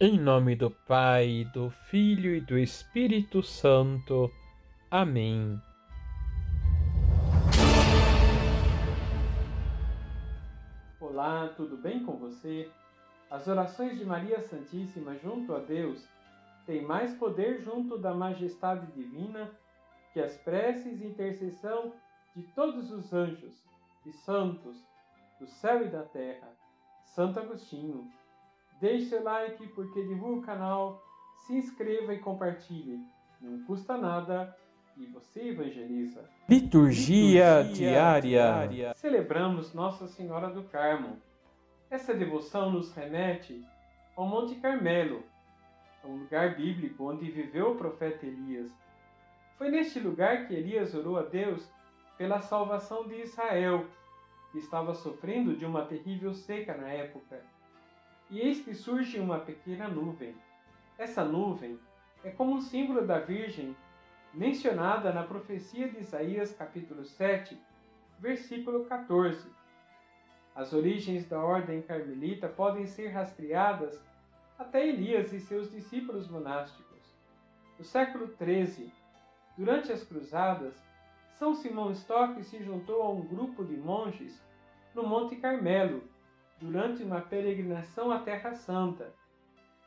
Em nome do Pai, do Filho e do Espírito Santo. Amém. Olá, tudo bem com você? As orações de Maria Santíssima junto a Deus têm mais poder junto da majestade divina que as preces e intercessão de todos os anjos e santos do céu e da terra. Santo Agostinho. Deixe seu like porque divulga o canal, se inscreva e compartilhe. Não custa nada e você evangeliza. Liturgia, Liturgia diária. diária. Celebramos Nossa Senhora do Carmo. Essa devoção nos remete ao Monte Carmelo, um lugar bíblico onde viveu o profeta Elias. Foi neste lugar que Elias orou a Deus pela salvação de Israel, que estava sofrendo de uma terrível seca na época. E eis que surge uma pequena nuvem. Essa nuvem é como um símbolo da Virgem mencionada na profecia de Isaías capítulo 7, versículo 14. As origens da ordem carmelita podem ser rastreadas até Elias e seus discípulos monásticos. No século 13, durante as cruzadas, São Simão Stock se juntou a um grupo de monges no Monte Carmelo durante uma peregrinação à Terra Santa.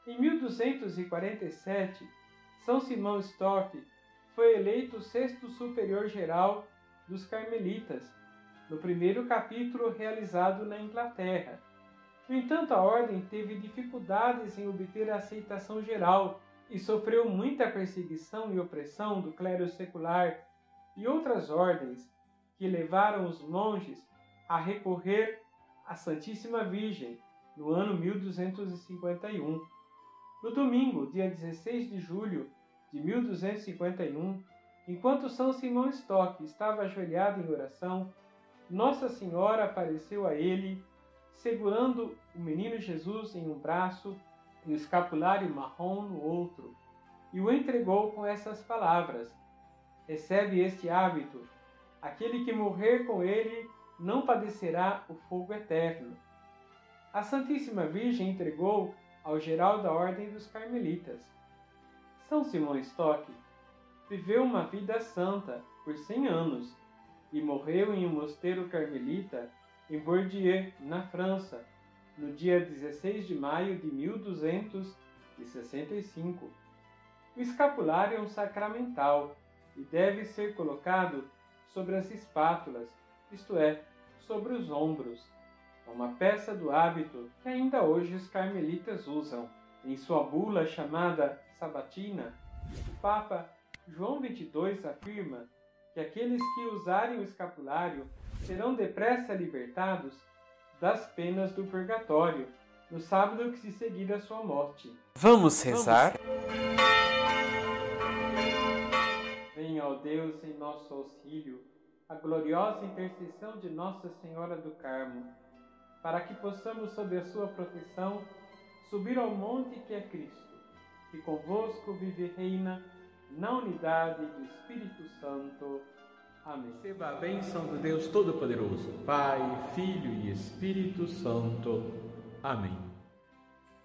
Em 1247, São Simão Stock foi eleito sexto superior geral dos Carmelitas, no primeiro capítulo realizado na Inglaterra. No entanto, a ordem teve dificuldades em obter a aceitação geral e sofreu muita perseguição e opressão do clero secular e outras ordens que levaram os monges a recorrer à Santíssima Virgem no ano 1251. No domingo, dia 16 de julho de 1251, enquanto São Simão Stock estava ajoelhado em oração, Nossa Senhora apareceu a ele, segurando o menino Jesus em um braço e o escapulário marrom no outro, e o entregou com essas palavras: Recebe este hábito, aquele que morrer com ele não padecerá o fogo eterno. A Santíssima Virgem entregou ao geral da Ordem dos Carmelitas. São Simão Stock viveu uma vida santa por 100 anos e morreu em um mosteiro carmelita em Bourdieu, na França, no dia 16 de maio de 1265. O escapulário é um sacramental e deve ser colocado sobre as espátulas, isto é, sobre os ombros. Uma peça do hábito que ainda hoje os carmelitas usam. Em sua bula chamada Sabatina, o Papa João 22 afirma que aqueles que usarem o escapulário serão depressa libertados das penas do purgatório no sábado que se seguir a sua morte. Vamos rezar? Venha, ó Deus, em nosso auxílio, a gloriosa intercessão de Nossa Senhora do Carmo, para que possamos, sob a sua proteção, subir ao monte que é Cristo que convosco vive e reina na unidade do Espírito Santo. Amém. Receba a bênção do Deus Todo-Poderoso, Pai, Filho e Espírito Santo. Amém.